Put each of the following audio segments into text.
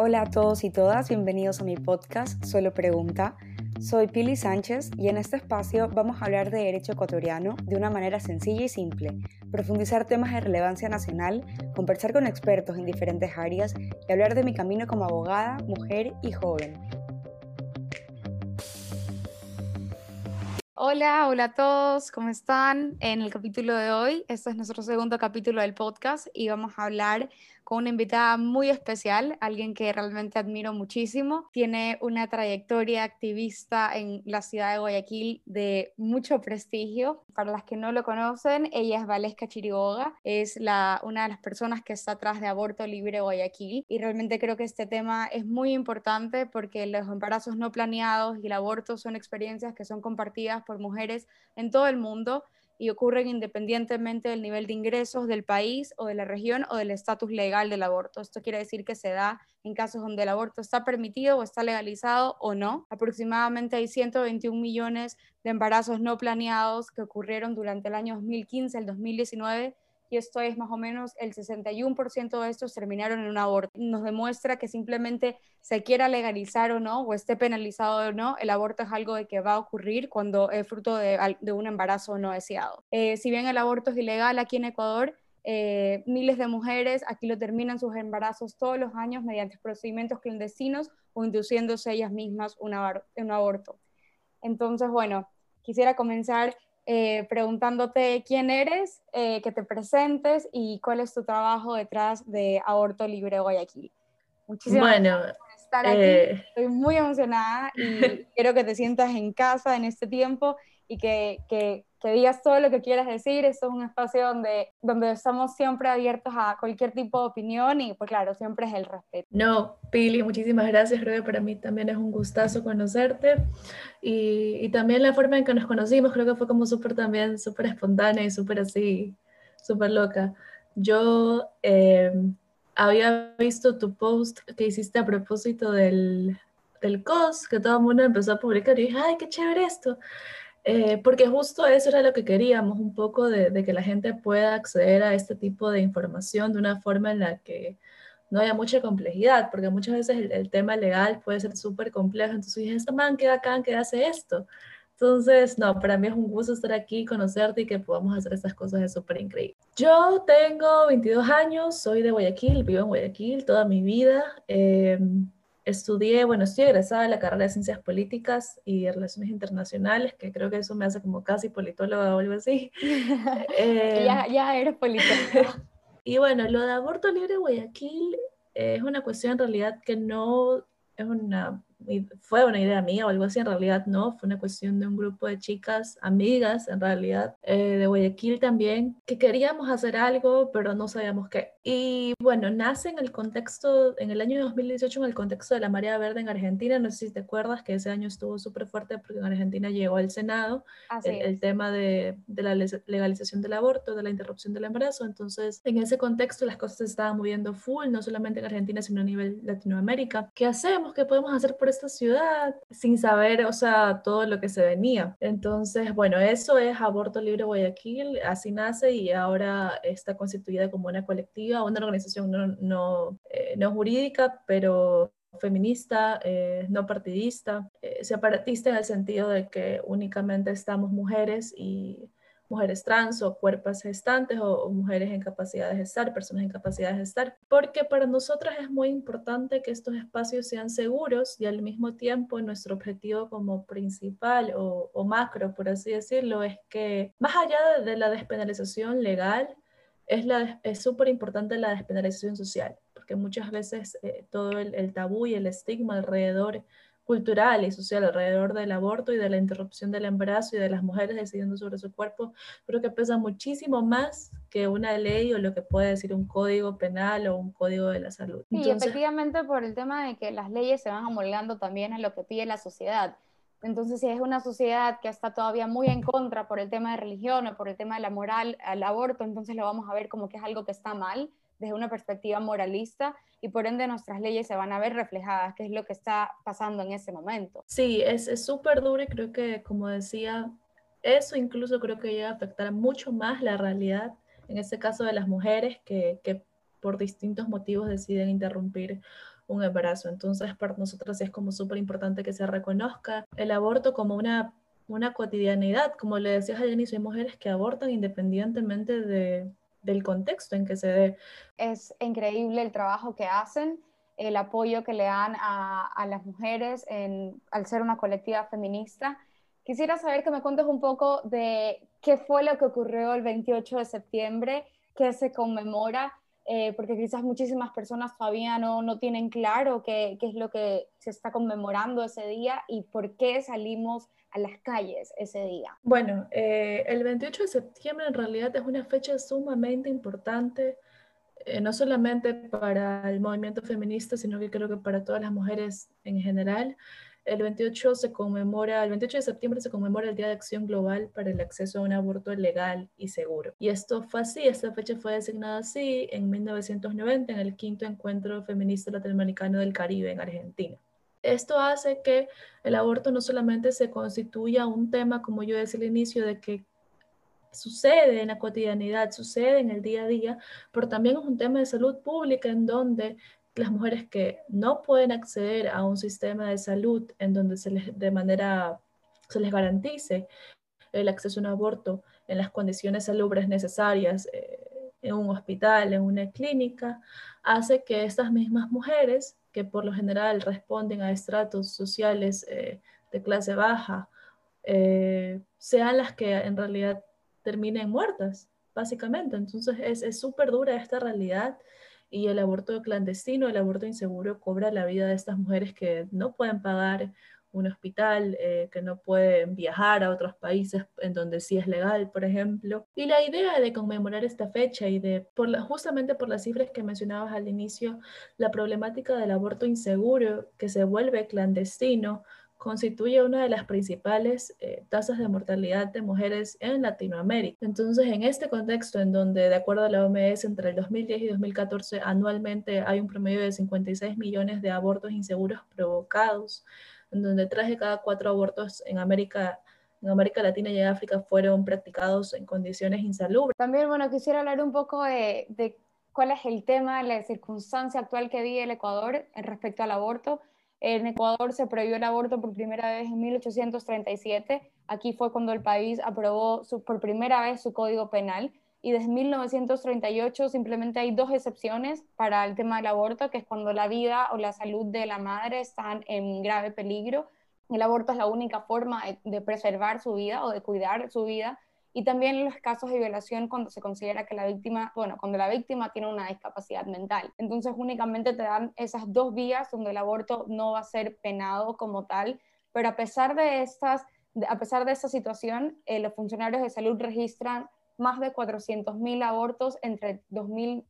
Hola a todos y todas, bienvenidos a mi podcast Solo Pregunta. Soy Pili Sánchez y en este espacio vamos a hablar de derecho ecuatoriano de una manera sencilla y simple, profundizar temas de relevancia nacional, conversar con expertos en diferentes áreas y hablar de mi camino como abogada, mujer y joven. Hola, hola a todos, ¿cómo están? En el capítulo de hoy, este es nuestro segundo capítulo del podcast y vamos a hablar con una invitada muy especial, alguien que realmente admiro muchísimo. Tiene una trayectoria activista en la ciudad de Guayaquil de mucho prestigio. Para las que no lo conocen, ella es Valesca Chiriboga, es una de las personas que está atrás de Aborto Libre Guayaquil y realmente creo que este tema es muy importante porque los embarazos no planeados y el aborto son experiencias que son compartidas por mujeres en todo el mundo y ocurren independientemente del nivel de ingresos del país o de la región o del estatus legal del aborto. Esto quiere decir que se da en casos donde el aborto está permitido o está legalizado o no. Aproximadamente hay 121 millones de embarazos no planeados que ocurrieron durante el año 2015 al 2019 y esto es más o menos el 61% de estos terminaron en un aborto. Nos demuestra que simplemente se quiera legalizar o no, o esté penalizado o no, el aborto es algo de que va a ocurrir cuando es fruto de, un embarazo no deseado. Eh, si bien el aborto es ilegal aquí en Ecuador, eh, miles de mujeres aquí lo terminan sus embarazos todos los años mediante procedimientos clandestinos o induciéndose ellas mismas un aborto. Entonces, bueno, quisiera comenzar eh, preguntándote quién eres, eh, que te presentes y cuál es tu trabajo detrás de Aborto Libre Guayaquil. Muchísimas gracias por estar aquí. Eh, Estoy muy emocionada y quiero que te sientas en casa en este tiempo y que, que, que, digas todo lo que quieras decir. Esto es un espacio donde, donde estamos siempre abiertos a cualquier tipo de opinión y pues claro, siempre es el respeto. No, Pili, muchísimas gracias. Creo que para mí también es un gustazo conocerte y, y también la forma en que nos conocimos creo que fue como súper también, súper espontánea y súper así, súper loca. Yo eh, había visto tu post que hiciste a propósito del, del COS, que todo el mundo empezó a publicar y dije, ay, qué chévere esto. Eh, porque justo eso era lo que queríamos, un poco de, que la gente pueda acceder a este tipo de información de una forma en la que no haya mucha complejidad, porque muchas veces el, tema legal puede ser súper complejo, entonces dije, esta man, qué bacán que hace esto. Entonces, no, para mí es un gusto estar aquí, conocerte y que podamos hacer estas cosas, es súper increíble. Yo tengo 22 años, soy de Guayaquil, vivo en Guayaquil toda mi vida. Eh, estudié, bueno, estoy egresada de la carrera de Ciencias Políticas y Relaciones Internacionales, que creo que eso me hace como casi politóloga o algo así. eh, ya, ya eres politóloga. y bueno, lo de aborto libre Guayaquil es una cuestión en realidad que no es una fue una idea mía o algo así, en realidad no, fue una cuestión de un grupo de chicas, amigas en realidad, eh, de Guayaquil también, que queríamos hacer algo, pero no sabíamos qué. Y bueno, nace en el contexto, en el año 2018, en el contexto de la marea verde en Argentina, no sé si te acuerdas que ese año estuvo súper fuerte porque en Argentina llegó al Senado el, tema de, de, la legalización del aborto, de la interrupción del embarazo, entonces en ese contexto las cosas se estaban moviendo full, no solamente en Argentina, sino a nivel Latinoamérica. ¿Qué hacemos? ¿Qué podemos hacer por esta ciudad sin saber, o sea, todo lo que se venía. Entonces, bueno, eso es Aborto Libre Guayaquil, así nace y ahora está constituida como una colectiva, una organización no, no, eh, no jurídica, pero feminista, eh, no partidista, eh, separatista en el sentido de que únicamente estamos mujeres y mujeres trans o cuerpos gestantes o, mujeres en capacidad de gestar, personas en capacidad de gestar, porque para nosotras es muy importante que estos espacios sean seguros y al mismo tiempo nuestro objetivo como principal o, macro, por así decirlo, es que más allá de, la despenalización legal, es súper importante la despenalización social, porque muchas veces eh, todo el, el tabú y el estigma alrededor cultural y social alrededor del aborto y de la interrupción del embarazo y de las mujeres decidiendo sobre su cuerpo, creo que pesa muchísimo más que una ley o lo que puede decir un código penal o un código de la salud. Sí, efectivamente por el tema de que las leyes se van amolgando también a lo que pide la sociedad. Entonces, si es una sociedad que está todavía muy en contra por el tema de religión o por el tema de la moral al aborto, entonces lo vamos a ver como que es algo que está mal desde una perspectiva moralista y por ende nuestras leyes se van a ver reflejadas, que es lo que está pasando en ese momento. Sí, es súper duro y creo que, como decía, eso incluso creo que llega a afectar mucho más la realidad, en este caso de las mujeres que, que por distintos motivos deciden interrumpir un embarazo. Entonces, para nosotros es como súper importante que se reconozca el aborto como una, una cotidianidad. Como le decías al inicio, hay mujeres que abortan independientemente de, del contexto en que se dé. Es increíble el trabajo que hacen, el apoyo que le dan a, las mujeres al ser una colectiva feminista. Quisiera saber que me cuentes un poco de qué fue lo que ocurrió el 28 de septiembre, qué se conmemora eh, porque quizás muchísimas personas todavía no, no tienen claro qué, es lo que se está conmemorando ese día y por qué salimos a las calles ese día. Bueno, eh, el 28 de septiembre en realidad es una fecha sumamente importante, eh, no solamente para el movimiento feminista, sino que creo que para todas las mujeres en general el 28 se conmemora, el 28 de septiembre se conmemora el Día de Acción Global para el acceso a un aborto legal y seguro. Y esto fue así, esta fecha fue designada así en 1990 en el quinto encuentro feminista latinoamericano del Caribe en Argentina. Esto hace que el aborto no solamente se constituya un tema, como yo decía al inicio, de que sucede en la cotidianidad, sucede en el día a día, pero también es un tema de salud pública en donde las mujeres que no pueden acceder a un sistema de salud en donde se les, de manera, se les garantice el acceso a un aborto en las condiciones salubres necesarias eh, en un hospital, en una clínica, hace que estas mismas mujeres, que por lo general responden a estratos sociales eh, de clase baja, eh, sean las que en realidad terminen muertas, básicamente. Entonces es súper dura esta realidad y el aborto clandestino, el aborto inseguro cobra la vida de estas mujeres que no pueden pagar un hospital, eh, que no pueden viajar a otros países en donde sí es legal, por ejemplo. Y la idea de conmemorar esta fecha y de, justamente por las cifras que mencionabas al inicio, la problemática del aborto inseguro que se vuelve clandestino, constituye una de las principales eh, tasas de mortalidad de mujeres en Latinoamérica. Entonces, en este contexto, en donde, de acuerdo a la OMS, entre el 2010 y 2014 anualmente hay un promedio de 56 millones de abortos inseguros provocados, donde tres de cada cuatro abortos en América en América Latina y África fueron practicados en condiciones insalubres. También, bueno, quisiera hablar un poco de, de cuál es el tema, la circunstancia actual que vive el Ecuador respecto al aborto en Ecuador se prohibió el aborto por primera vez en 1837. Aquí fue cuando el país aprobó por primera vez su código penal. Y desde 1938 simplemente hay dos excepciones para el tema del aborto, que es cuando la vida o la salud de la madre están en grave peligro. El aborto es la única forma de preservar su vida o de cuidar su vida y también los casos de violación cuando se considera que la víctima, bueno, cuando la víctima tiene una discapacidad mental. Entonces únicamente te dan esas dos vías donde el aborto no va a ser penado como tal, pero a pesar de estas, a pesar de esta situación, eh, los funcionarios de salud registran más de 400.000 abortos entre 2000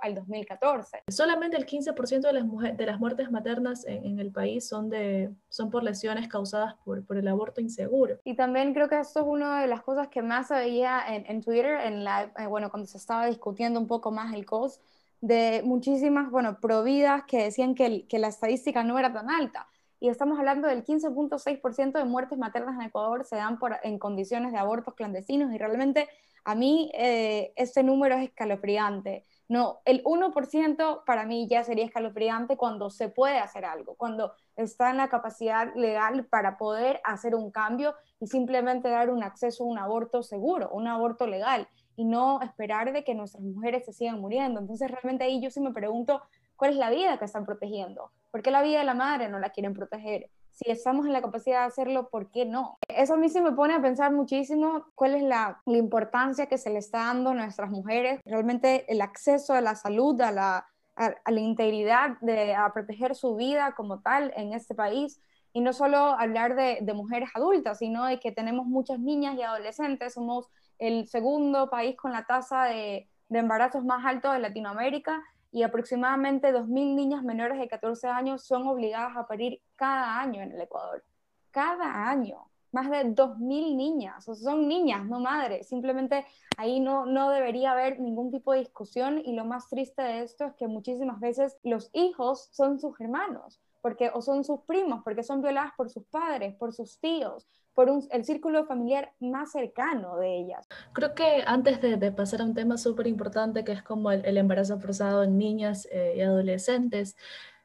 al 2014. Solamente el 15% de las, de las muertes maternas en, el país son, de, son por lesiones causadas por, por, el aborto inseguro. Y también creo que esto es una de las cosas que más veía en, en Twitter, en la, eh, bueno, cuando se estaba discutiendo un poco más el COS, de muchísimas, bueno, providas que decían que, que la estadística no era tan alta y estamos hablando del 15.6% de muertes maternas en Ecuador se dan por, en condiciones de abortos clandestinos y realmente a mí eh, este número es escalofriante. No, el 1% para mí ya sería escalofriante cuando se puede hacer algo, cuando está en la capacidad legal para poder hacer un cambio y simplemente dar un acceso a un aborto seguro, un aborto legal y no esperar de que nuestras mujeres se sigan muriendo. Entonces realmente ahí yo sí me pregunto cuál es la vida que están protegiendo, por qué la vida de la madre no la quieren proteger, si estamos en la capacidad de hacerlo, ¿por qué no? Eso a mí sí me pone a pensar muchísimo cuál es la, importancia que se le está dando a nuestras mujeres, realmente el acceso a la salud, a la, a, la integridad, de, a proteger su vida como tal en este país. Y no solo hablar de, de mujeres adultas, sino de que tenemos muchas niñas y adolescentes. Somos el segundo país con la tasa de, de embarazos más alto de Latinoamérica y aproximadamente 2.000 niñas menores de 14 años son obligadas a parir cada año en el Ecuador. Cada año. Más de 2.000 niñas. O son niñas, no madres. Simplemente ahí no, no debería haber ningún tipo de discusión y lo más triste de esto es que muchísimas veces los hijos son sus hermanos porque, o son sus primos, porque son violadas por sus padres, por sus tíos, por el círculo familiar más cercano de ellas. Creo que antes de, pasar a un tema súper importante que es como el, embarazo forzado en niñas eh, y adolescentes,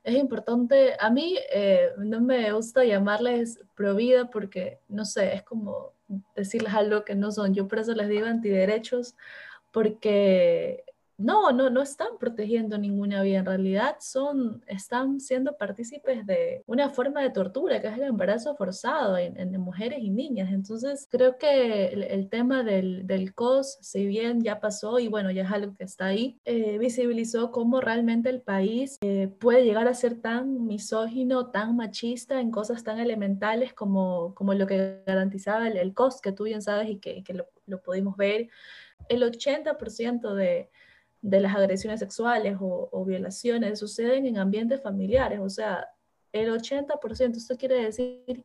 es importante, a mí eh, no me gusta llamarles pro vida porque, no sé, es como decirles algo que no son. Yo por eso les digo antiderechos, porque no, no, no están protegiendo ninguna vida. En realidad son, están siendo partícipes de una forma de tortura, que es el embarazo forzado en, mujeres y niñas. Entonces, creo que el, tema del, del, COS, si bien ya pasó y bueno, ya es algo que está ahí, eh, visibilizó cómo realmente el país eh, puede llegar a ser tan misógino, tan machista en cosas tan elementales como, como lo que garantizaba el, COS, que tú bien sabes y que, que lo, lo pudimos ver. El 80% de de las agresiones sexuales o, violaciones suceden en ambientes familiares, o sea, el 80%, esto quiere decir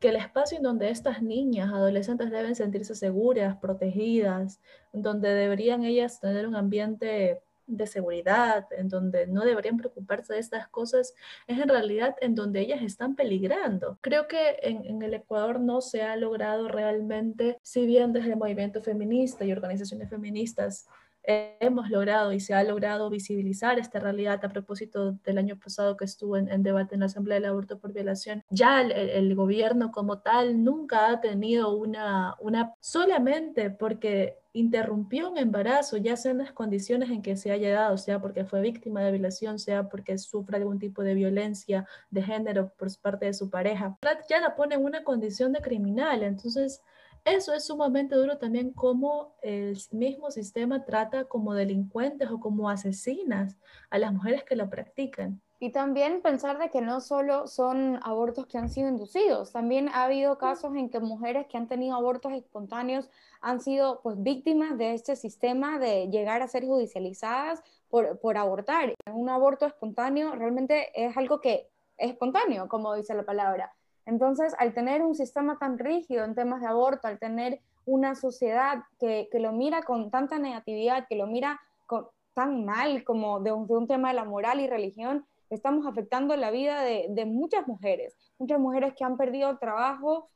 que el espacio en donde estas niñas, adolescentes deben sentirse seguras, protegidas, donde deberían ellas tener un ambiente de seguridad, en donde no deberían preocuparse de estas cosas, es en realidad en donde ellas están peligrando. Creo que en, en, el Ecuador no se ha logrado realmente, si bien desde el movimiento feminista y organizaciones feministas hemos logrado y se ha logrado visibilizar esta realidad a propósito del año pasado que estuvo en, debate en la Asamblea del Aborto por Violación. Ya el, gobierno como tal nunca ha tenido una, una solamente porque interrumpió un embarazo, ya sea en las condiciones en que se haya dado, sea porque fue víctima de violación, sea porque sufre algún tipo de violencia de género por parte de su pareja, ya la pone en una condición de criminal. Entonces, eso es sumamente duro también como el mismo sistema trata como delincuentes o como asesinas a las mujeres que lo practican. Y también pensar de que no solo son abortos que han sido inducidos, también ha habido casos en que mujeres que han tenido abortos espontáneos han sido pues víctimas de este sistema de llegar a ser judicializadas por, por abortar. Un aborto espontáneo realmente es algo que es espontáneo, como dice la palabra entonces, al tener un sistema tan rígido en temas de aborto, al tener una sociedad que, lo mira con tanta negatividad, que lo mira con, tan mal como de un, tema de la moral y religión, estamos afectando la vida de, muchas mujeres, muchas mujeres que han perdido trabajo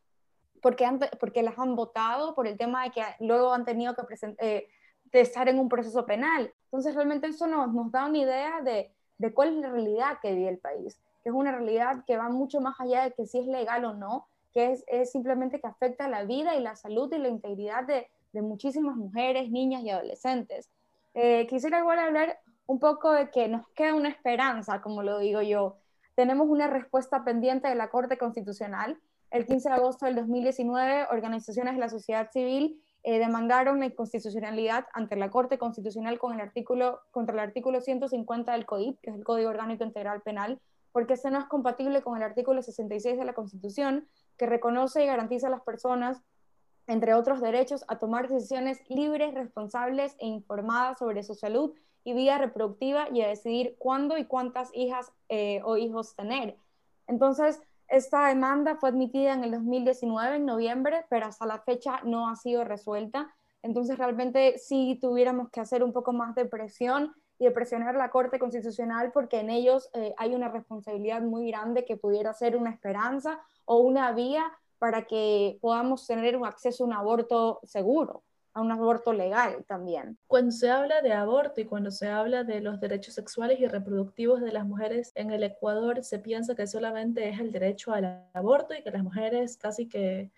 porque, porque las han votado por el tema de que luego han tenido que eh, estar en un proceso penal. Entonces, realmente eso nos, nos da una idea de, de cuál es la realidad que vive el país que es una realidad que va mucho más allá de que si es legal o no, que es, es simplemente que afecta la vida y la salud y la integridad de, de muchísimas mujeres, niñas y adolescentes. Eh, quisiera igual hablar un poco de que nos queda una esperanza, como lo digo yo. Tenemos una respuesta pendiente de la Corte Constitucional. El 15 de agosto del 2019, organizaciones de la sociedad civil eh, demandaron la inconstitucionalidad ante la Corte Constitucional con el artículo, contra el artículo 150 del COIP, que es el Código Orgánico Integral Penal, porque este no es compatible con el artículo 66 de la Constitución, que reconoce y garantiza a las personas, entre otros derechos, a tomar decisiones libres, responsables e informadas sobre su salud y vida reproductiva y a decidir cuándo y cuántas hijas eh, o hijos tener. Entonces, esta demanda fue admitida en el 2019, en noviembre, pero hasta la fecha no ha sido resuelta. Entonces, realmente sí tuviéramos que hacer un poco más de presión y de presionar la Corte Constitucional porque en ellos eh, hay una responsabilidad muy grande que pudiera ser una esperanza o una vía para que podamos tener un acceso a un aborto seguro, a un aborto legal también. Cuando se habla de aborto y cuando se habla de los derechos sexuales y reproductivos de las mujeres en el Ecuador, se piensa que solamente es el derecho al aborto y que las mujeres casi que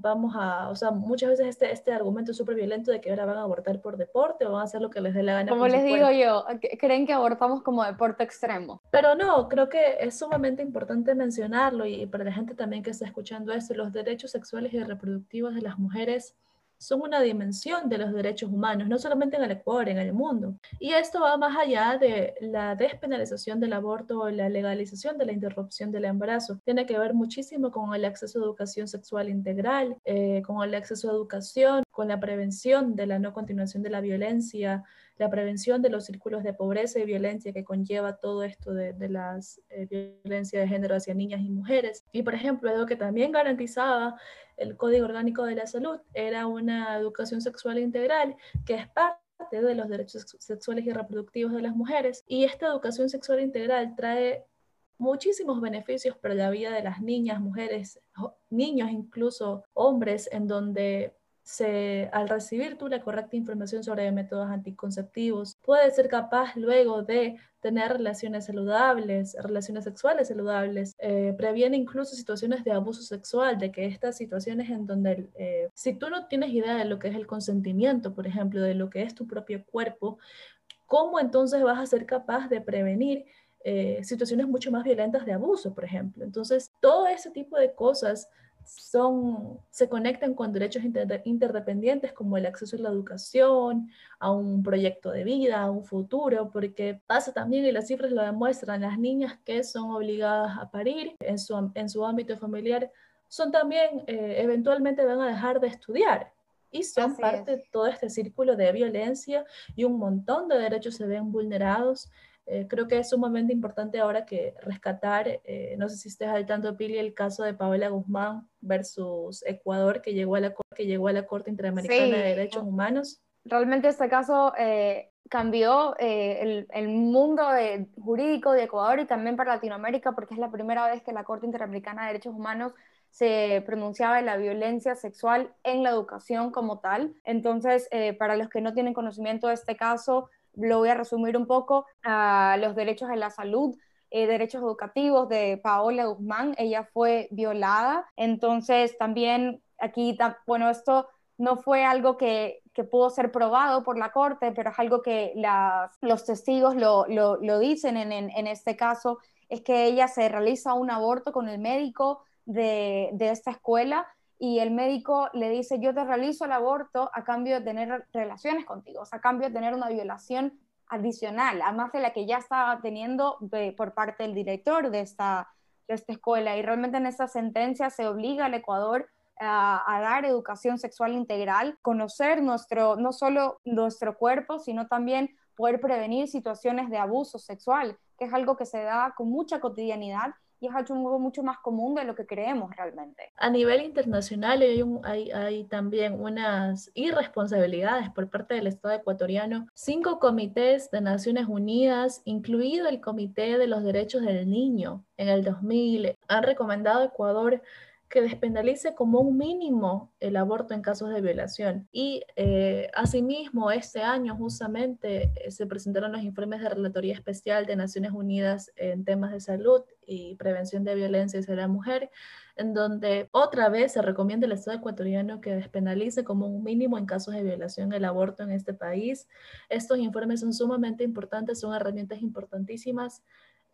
vamos a, o sea, muchas veces este, este argumento es súper violento de que ahora van a abortar por deporte o van a hacer lo que les dé la gana. Como les digo yo, creen que abortamos como deporte extremo. Pero no, creo que es sumamente importante mencionarlo y, y para la gente también que está escuchando esto, los derechos sexuales y reproductivos de las mujeres son una dimensión de los derechos humanos, no solamente en el Ecuador, en el mundo. Y esto va más allá de la despenalización del aborto o la legalización de la interrupción del embarazo. Tiene que ver muchísimo con el acceso a educación sexual integral, eh, con el acceso a educación, con la prevención de la no continuación de la violencia, la prevención de los círculos de pobreza y violencia que conlleva todo esto de, de las eh, violencia de género hacia niñas y mujeres. Y, por ejemplo, algo que también garantizaba el Código Orgánico de la Salud era una educación sexual integral que es parte de los derechos sexuales y reproductivos de las mujeres. Y esta educación sexual integral trae muchísimos beneficios para la vida de las niñas, mujeres, niños, incluso hombres, en donde al recibir tú la correcta información sobre métodos anticonceptivos, puedes ser capaz luego de tener relaciones saludables, relaciones sexuales saludables, eh, previene incluso situaciones de abuso sexual, de que estas situaciones en donde eh, si tú no tienes idea de lo que es el consentimiento, por ejemplo, de lo que es tu propio cuerpo, ¿cómo entonces vas a ser capaz de prevenir eh, situaciones mucho más violentas de abuso, por ejemplo? Entonces, todo ese tipo de cosas son, se conectan con derechos interdependientes como el acceso a la educación, a un proyecto de vida, a un futuro, porque pasa también, y las cifras lo demuestran, las niñas que son obligadas a parir en su, en su ámbito familiar son también, eh, eventualmente van a dejar de estudiar. Y son parte de todo este círculo de violencia y un montón de derechos se ven vulnerados eh, creo que es sumamente importante ahora que rescatar, eh, no sé si estés al tanto, Pili, el caso de Paola Guzmán versus Ecuador, que llegó a la, que llegó a la Corte Interamericana de Derechos Humanos. Realmente este caso eh, cambió el, el, mundo jurídico de Ecuador y también para Latinoamérica, porque es la primera vez que la Corte Interamericana de Derechos Humanos se pronunciaba en la violencia sexual en la educación como tal. Entonces, para los que no tienen conocimiento de este caso, lo voy a resumir un poco, a los derechos de la salud, eh, derechos educativos de Paola Guzmán, ella fue violada, entonces también aquí, bueno, esto no fue algo que, que pudo ser probado por la corte, pero es algo que las, los testigos lo, lo, lo dicen en, en, en, este caso, es que ella se realiza un aborto con el médico de, de esta escuela y el médico le dice, yo te realizo el aborto a cambio de tener relaciones contigo, o sea, a cambio de tener una violación adicional, además de la que ya estaba teniendo por parte del director de esta, de esta escuela. Y realmente en esta sentencia se obliga al Ecuador a, dar educación sexual integral, conocer nuestro, no solo nuestro cuerpo, sino también poder prevenir situaciones de abuso sexual, que es algo que se da con mucha cotidianidad y es algo mucho más común de lo que creemos realmente. A nivel internacional hay, hay, hay, también unas irresponsabilidades por parte del Estado ecuatoriano. Cinco comités de Naciones Unidas, incluido el Comité de los Derechos del Niño en el 2000, han recomendado a Ecuador que despenalice como un mínimo el aborto en casos de violación. Y eh, asimismo, este año justamente eh, se presentaron los informes de Relatoría Especial de Naciones Unidas en temas de salud y prevención de violencia hacia la mujer, en donde otra vez se recomienda al Estado ecuatoriano que despenalice como un mínimo en casos de violación el aborto en este país. Estos informes son sumamente importantes, son herramientas importantísimas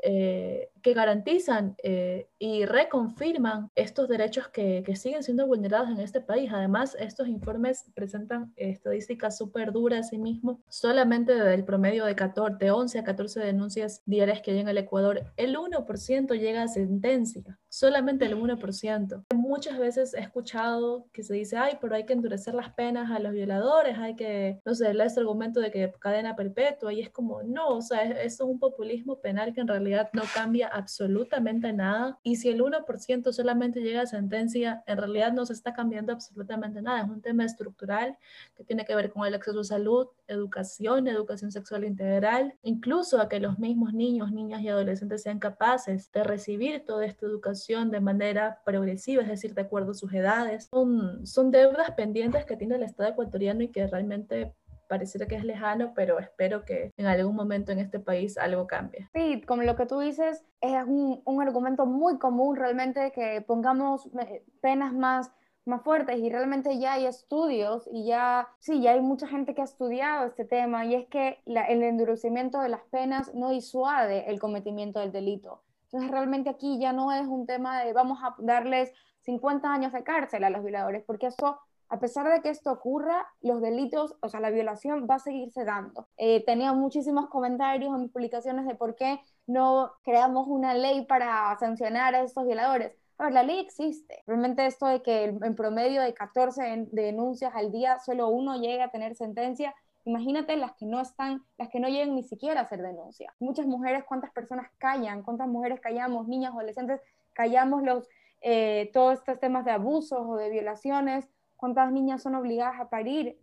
eh, que garantizan eh, y reconfirman estos derechos que, siguen siendo vulnerados en este país. Además, estos informes presentan estadísticas súper duras sí mismo. Solamente del promedio de, 14, de 11 a 14 denuncias diarias que hay en el Ecuador, el 1% llega a sentencia. Solamente el 1%. Muchas veces he escuchado que se dice, ay, pero hay que endurecer las penas a los violadores, hay que, no sé, este argumento de que cadena perpetua, y es como, no, o sea, eso es un populismo penal que en realidad no cambia absolutamente nada. Y si el 1% solamente llega a sentencia, en realidad no se está cambiando absolutamente nada. Es un tema estructural que tiene que ver con el acceso a salud, educación, educación sexual integral, incluso a que los mismos niños, niñas y adolescentes sean capaces de recibir toda esta educación de manera progresiva, es decir, de acuerdo a sus edades. Son, son deudas pendientes que tiene el Estado ecuatoriano y que realmente pareciera que es lejano, pero espero que en algún momento en este país algo cambie. Sí, como lo que tú dices, es un, un argumento muy común realmente que pongamos eh, penas más más fuertes y realmente ya hay estudios y ya, sí, ya hay mucha gente que ha estudiado este tema y es que el endurecimiento de las penas no disuade el cometimiento del delito. Entonces realmente aquí ya no es un tema de vamos a darles 50 años de cárcel a los violadores, porque eso a pesar de que esto ocurra, los delitos, o sea, la violación va a seguirse dando. Eh, tenía muchísimos comentarios en publicaciones de por qué no creamos una ley para sancionar a estos violadores. A ver, la ley existe. Realmente esto de que en promedio de 14 denuncias al día solo uno llegue a tener sentencia, imagínate las que no están, las que no llegan ni siquiera a hacer denuncia. Muchas mujeres, cuántas personas callan, cuántas mujeres callamos, niñas, adolescentes, callamos los, eh, todos estos temas de abusos o de violaciones cuántas niñas son obligadas a parir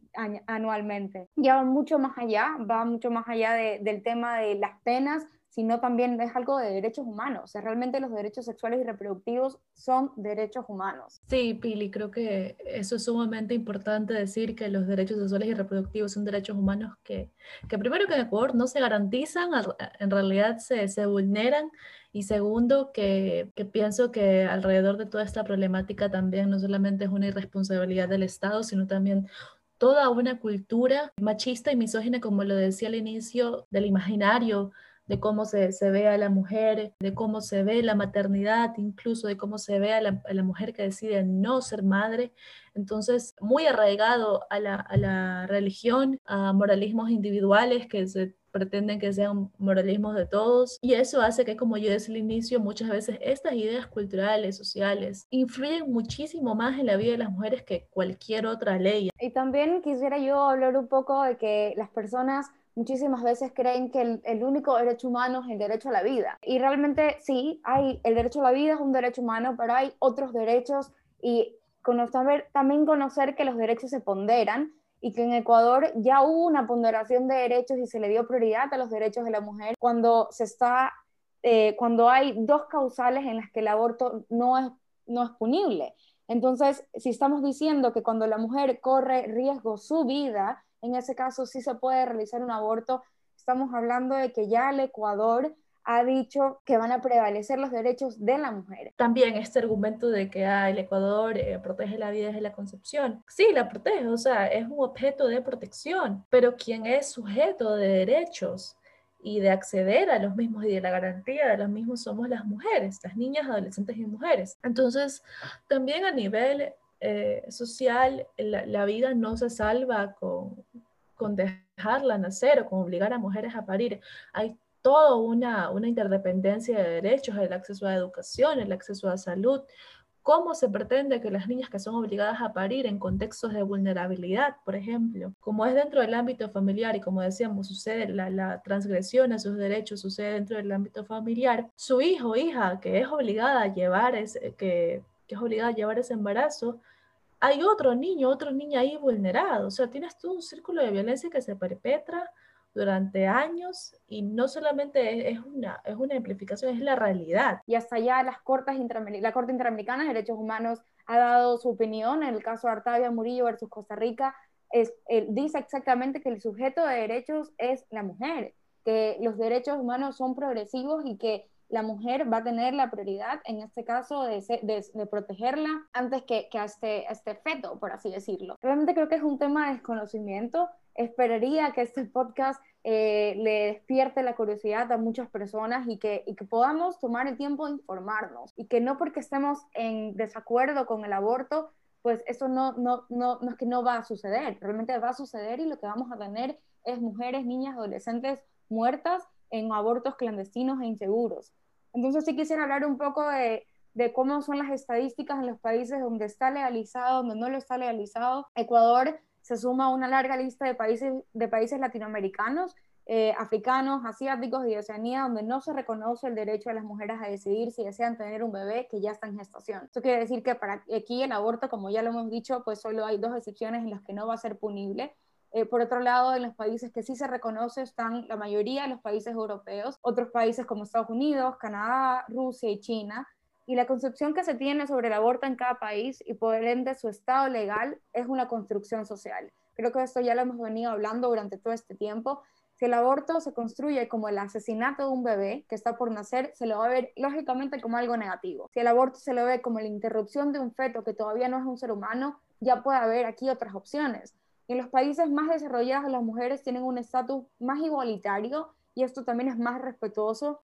anualmente. Ya va mucho más allá, va mucho más allá del tema de las penas, sino también es algo de derechos humanos. O realmente los derechos sexuales y reproductivos son derechos humanos. Sí, Pili, creo que eso es sumamente importante decir que los derechos sexuales y reproductivos son derechos humanos que, que primero que en Ecuador no se garantizan, en realidad se, se vulneran y segundo, que, que, pienso que alrededor de toda esta problemática también no solamente es una irresponsabilidad del Estado, sino también toda una cultura machista y misógina, como lo decía al inicio, del imaginario de cómo se, se, ve a la mujer, de cómo se ve la maternidad, incluso de cómo se ve a la, a la mujer que decide no ser madre. Entonces, muy arraigado a la, a la religión, a moralismos individuales que se pretenden que sean moralismos de todos y eso hace que, como yo decía al inicio, muchas veces estas ideas culturales, sociales, influyen muchísimo más en la vida de las mujeres que cualquier otra ley. Y también quisiera yo hablar un poco de que las personas muchísimas veces creen que el, único derecho humano es el derecho a la vida. Y realmente sí, hay el derecho a la vida es un derecho humano, pero hay otros derechos y conocer, también conocer que los derechos se ponderan y que en Ecuador ya hubo una ponderación de derechos y se le dio prioridad a los derechos de la mujer cuando se está eh, cuando hay dos causales en las que el aborto no es, no es punible. Entonces, si estamos diciendo que cuando la mujer corre riesgo su vida, en ese caso sí se puede realizar un aborto, estamos hablando de que ya el Ecuador ha dicho que van a prevalecer los derechos de la mujer. También este argumento de que ah, el Ecuador eh, protege la vida desde la concepción. Sí, la protege, o sea, es un objeto de protección, pero quien es sujeto de derechos y de acceder a los mismos y de la garantía de los mismos somos las mujeres, las niñas, adolescentes y mujeres. Entonces, también a nivel eh, social, la, vida no se salva con, con dejarla nacer o con obligar a mujeres a parir. Hay toda una, una interdependencia de derechos, el acceso a educación, el acceso a salud, ¿Cómo se pretende que las niñas que son obligadas a parir en contextos de vulnerabilidad, por ejemplo, como es dentro del ámbito familiar y como decíamos, sucede la, la transgresión a sus derechos, sucede dentro del ámbito familiar, su hijo o hija que es obligada a llevar ese, que, que es obligada a llevar ese embarazo, hay otro niño, otro niña ahí vulnerado. O sea, tienes todo un círculo de violencia que se perpetra durante años y no solamente es una, es una amplificación, es la realidad. Y hasta allá las cortes la Corte Interamericana de Derechos Humanos ha dado su opinión en el caso de Artavia Murillo versus Costa Rica, es, dice exactamente que el sujeto de derechos es la mujer, que los derechos humanos son progresivos y que la mujer va a tener la prioridad, en este caso, de, protegerla antes que, este, a este feto, por así decirlo. Realmente creo que es un tema de desconocimiento esperaría que este podcast eh, le despierte la curiosidad a muchas personas y que, podamos tomar el tiempo de informarnos y que no porque estemos en desacuerdo con el aborto, pues eso no es que no va a suceder, realmente va a suceder y lo que vamos a tener es mujeres, niñas, adolescentes muertas en abortos clandestinos e inseguros. Entonces sí quisiera hablar un poco de, de cómo son las estadísticas en los países donde está legalizado, donde no lo está legalizado. Ecuador se suma una larga lista de países, de países latinoamericanos, eh, africanos, asiáticos y de Oceanía, donde no se reconoce el derecho de las mujeres a decidir si desean tener un bebé que ya está en gestación. Esto quiere decir que para aquí el aborto, como ya lo hemos dicho, pues solo hay dos excepciones en las que no va a ser punible. Eh, por otro lado, en los países que sí se reconoce están la mayoría de los países europeos, otros países como Estados Unidos, Canadá, Rusia y China, y la concepción que se tiene sobre el aborto en cada país y por ende su estado legal es una construcción social. Creo que esto ya lo hemos venido hablando durante todo este tiempo. Si el aborto se construye como el asesinato de un bebé que está por nacer, se lo va a ver lógicamente como algo negativo. Si el aborto se lo ve como la interrupción de un feto que todavía no es un ser humano, ya puede haber aquí otras opciones. En los países más desarrollados las mujeres tienen un estatus más igualitario y esto también es más respetuoso.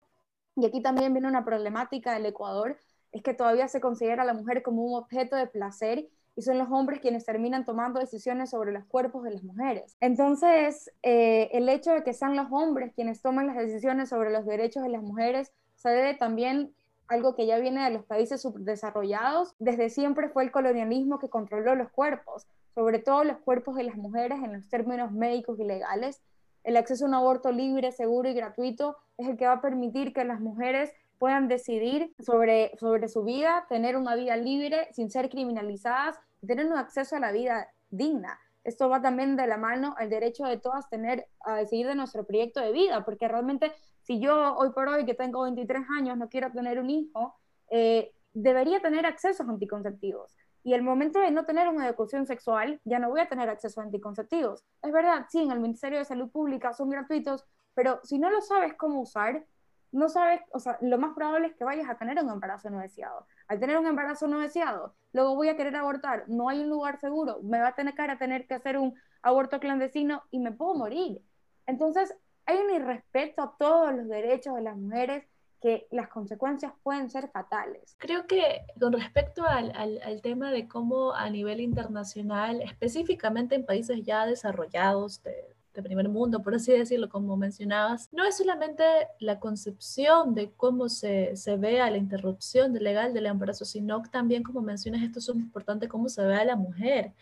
Y aquí también viene una problemática del Ecuador es que todavía se considera a la mujer como un objeto de placer y son los hombres quienes terminan tomando decisiones sobre los cuerpos de las mujeres. Entonces, eh, el hecho de que sean los hombres quienes toman las decisiones sobre los derechos de las mujeres se debe también algo que ya viene de los países subdesarrollados. Desde siempre fue el colonialismo que controló los cuerpos, sobre todo los cuerpos de las mujeres en los términos médicos y legales. El acceso a un aborto libre, seguro y gratuito es el que va a permitir que las mujeres puedan decidir sobre, sobre su vida, tener una vida libre sin ser criminalizadas tener un acceso a la vida digna. esto va también de la mano al derecho de todas tener a decidir de nuestro proyecto de vida, porque realmente si yo hoy por hoy que tengo 23 años no quiero tener un hijo, eh, debería tener acceso a anticonceptivos. Y el momento de no tener una educación sexual, ya no voy a tener acceso a anticonceptivos. Es verdad, sí, en el Ministerio de Salud Pública son gratuitos, pero si no lo sabes cómo usar, no sabes, o sea, lo más probable es que vayas a tener un embarazo no deseado. Al tener un embarazo no deseado, luego voy a querer abortar, no hay un lugar seguro, me va a tener que, tener que hacer un aborto clandestino y me puedo morir. Entonces, hay un irrespeto a todos los derechos de las mujeres que las consecuencias pueden ser fatales. Creo que con respecto al, al, tema de cómo a nivel internacional, específicamente en países ya desarrollados, de, de primer mundo, por así decirlo, como mencionabas, no es solamente la concepción de cómo se, se ve a la interrupción legal del embarazo, sino también, como mencionas, esto es importante, cómo se ve a la mujer.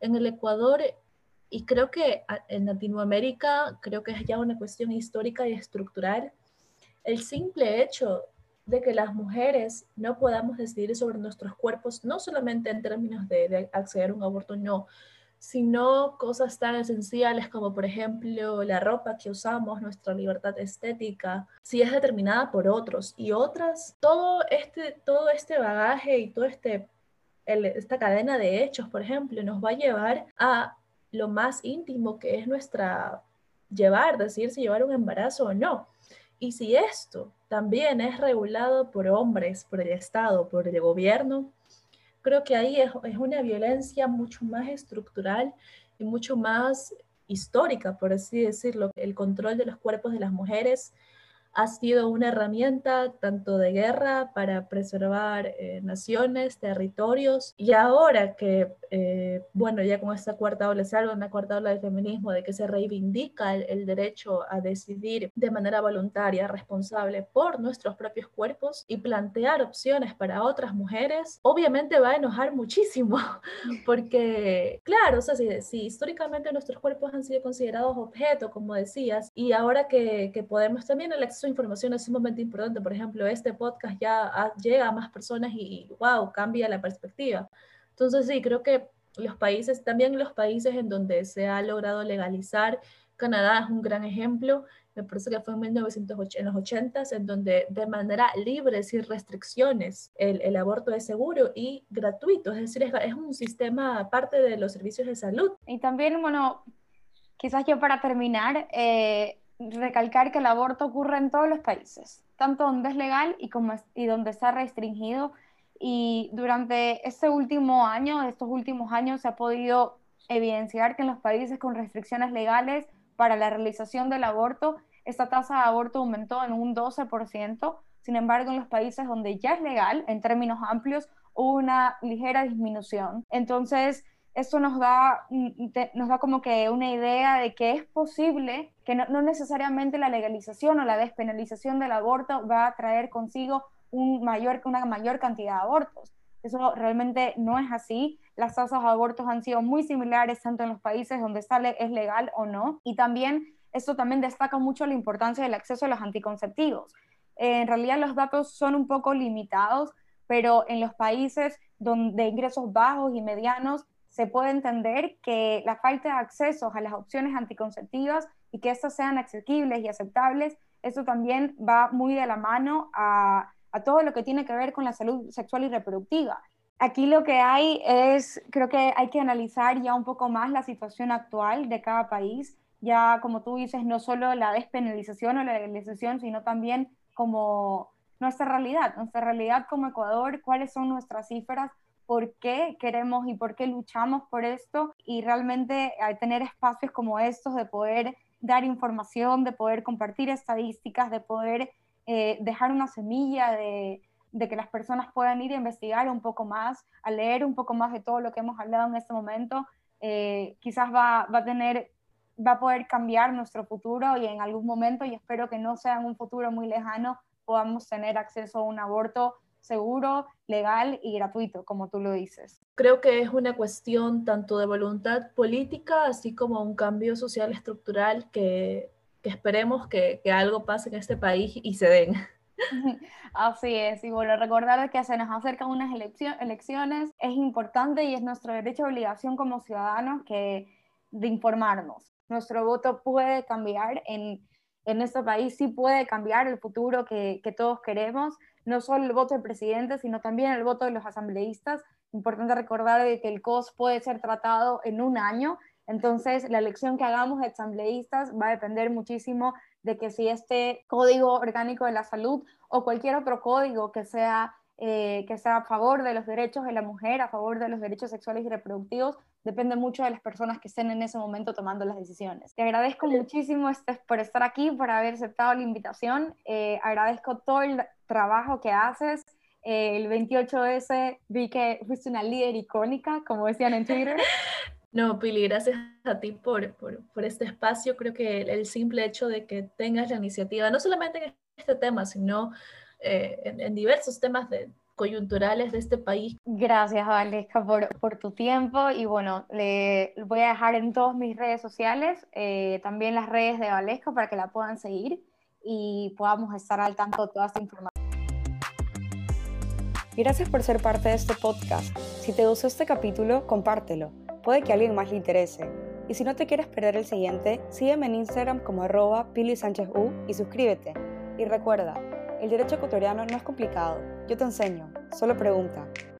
En el Ecuador, y creo que en Latinoamérica, creo que es ya una cuestión histórica y estructural, el simple hecho de que las mujeres no podamos decidir sobre nuestros cuerpos, no solamente en términos de, de acceder a un aborto, no, sino cosas tan esenciales como por ejemplo la ropa que usamos, nuestra libertad estética, si es determinada por otros y otras, todo este, todo este bagaje y todo este, esta cadena de hechos, por ejemplo, nos va a llevar a lo más íntimo que es nuestra llevar, decir si llevar un embarazo o no. Y si esto también es regulado por hombres, por el Estado, por el gobierno, creo que ahí es, una violencia mucho más estructural y mucho más histórica, por así decirlo. El control de los cuerpos de las mujeres ha sido una herramienta tanto de guerra para preservar eh, naciones, territorios, y ahora que, eh, bueno, ya con esta cuarta ola, salgo una cuarta ola del feminismo, de que se reivindica el, derecho a decidir de manera voluntaria, responsable por nuestros propios cuerpos y plantear opciones para otras mujeres, obviamente va a enojar muchísimo, porque, claro, o sea, si, si históricamente nuestros cuerpos han sido considerados objetos, como decías, y ahora que, que podemos también el información es sumamente importante. Por ejemplo, este podcast ya llega a más personas y, wow, cambia la perspectiva. Entonces, sí, creo que los países, también los países en donde se ha logrado legalizar, Canadá es un gran ejemplo, me parece que fue en, 1980, en los 80 en donde de manera libre, sin restricciones, el, el aborto es seguro y gratuito, es decir, es, es, un sistema parte de los servicios de salud. Y también, bueno, quizás yo para terminar, eh, recalcar que el aborto ocurre en todos los países, tanto donde es legal y, como y donde está restringido. Y durante este último año, estos últimos años, se ha podido evidenciar que en los países con restricciones legales para la realización del aborto, esta tasa de aborto aumentó en un 12%. Sin embargo, en los países donde ya es legal, en términos amplios, hubo una ligera disminución. Entonces, eso nos da, mm, nos da como que una idea de que es posible que no, necesariamente la legalización o la despenalización del aborto va a traer consigo una mayor cantidad de abortos. Eso realmente no es así. Las tasas de abortos han sido muy similares tanto en los países donde sale es legal o no. Y también esto también destaca mucho la importancia del acceso a los anticonceptivos. en realidad los datos son un poco limitados, pero en los países donde de ingresos bajos y medianos se puede entender que la falta de acceso a las opciones anticonceptivas y que estas sean asequibles y aceptables, eso también va muy de la mano a, a todo lo que tiene que ver con la salud sexual y reproductiva. Aquí lo que hay es, creo que hay que analizar ya un poco más la situación actual de cada país, ya como tú dices, no solo la despenalización o la legalización, sino también como nuestra realidad, nuestra realidad como Ecuador, cuáles son nuestras cifras, por qué queremos y por qué luchamos por esto y realmente al tener espacios como estos de poder dar información, de poder compartir estadísticas, de poder eh, dejar una semilla de, que las personas puedan ir a investigar un poco más, a leer un poco más de todo lo que hemos hablado en este momento, eh, quizás va, a va a poder cambiar nuestro futuro y en algún momento, y espero que no sea en un futuro muy lejano, podamos tener acceso a un aborto seguro, legal y gratuito, como tú lo dices. Creo que es una cuestión tanto de voluntad política, así como un cambio social estructural que, que esperemos que, que, algo pase en este país y se den. Así es, y bueno, recordar que se nos acercan unas elecciones, es importante y es nuestro derecho y obligación como ciudadanos que de informarnos. Nuestro voto puede cambiar en, en este país, sí puede cambiar el futuro que, que todos queremos, no solo el voto del presidente, sino también el voto de los asambleístas. Importante recordar que el COS puede ser tratado en un año, entonces la elección que hagamos de asambleístas va a depender muchísimo de que si este código orgánico de la salud o cualquier otro código que sea, eh, que sea a favor de los derechos de la mujer, a favor de los derechos sexuales y reproductivos, depende mucho de las personas que estén en ese momento tomando las decisiones. Te agradezco muchísimo este, por estar aquí, por haber aceptado la invitación. Eh, agradezco todo el trabajo que haces. Eh, el 28S vi que fuiste una líder icónica, como decían en Twitter. No, Pili, gracias a ti por, por, por, este espacio. Creo que el, simple hecho de que tengas la iniciativa, no solamente en este tema, sino eh, en, en, diversos temas de, coyunturales de este país. Gracias, Valesca, por, por tu tiempo. Y bueno, le voy a dejar en todas mis redes sociales, eh, también las redes de Valesca, para que la puedan seguir y podamos estar al tanto de toda esta información. Gracias por ser parte de este podcast. Si te gustó este capítulo, compártelo puede que a alguien más le interese. Y si no te quieres perder el siguiente, sígueme en Instagram como arroba Pili Sánchez U y suscríbete. Y recuerda, el derecho ecuatoriano no es complicado. Yo te enseño. Solo pregunta.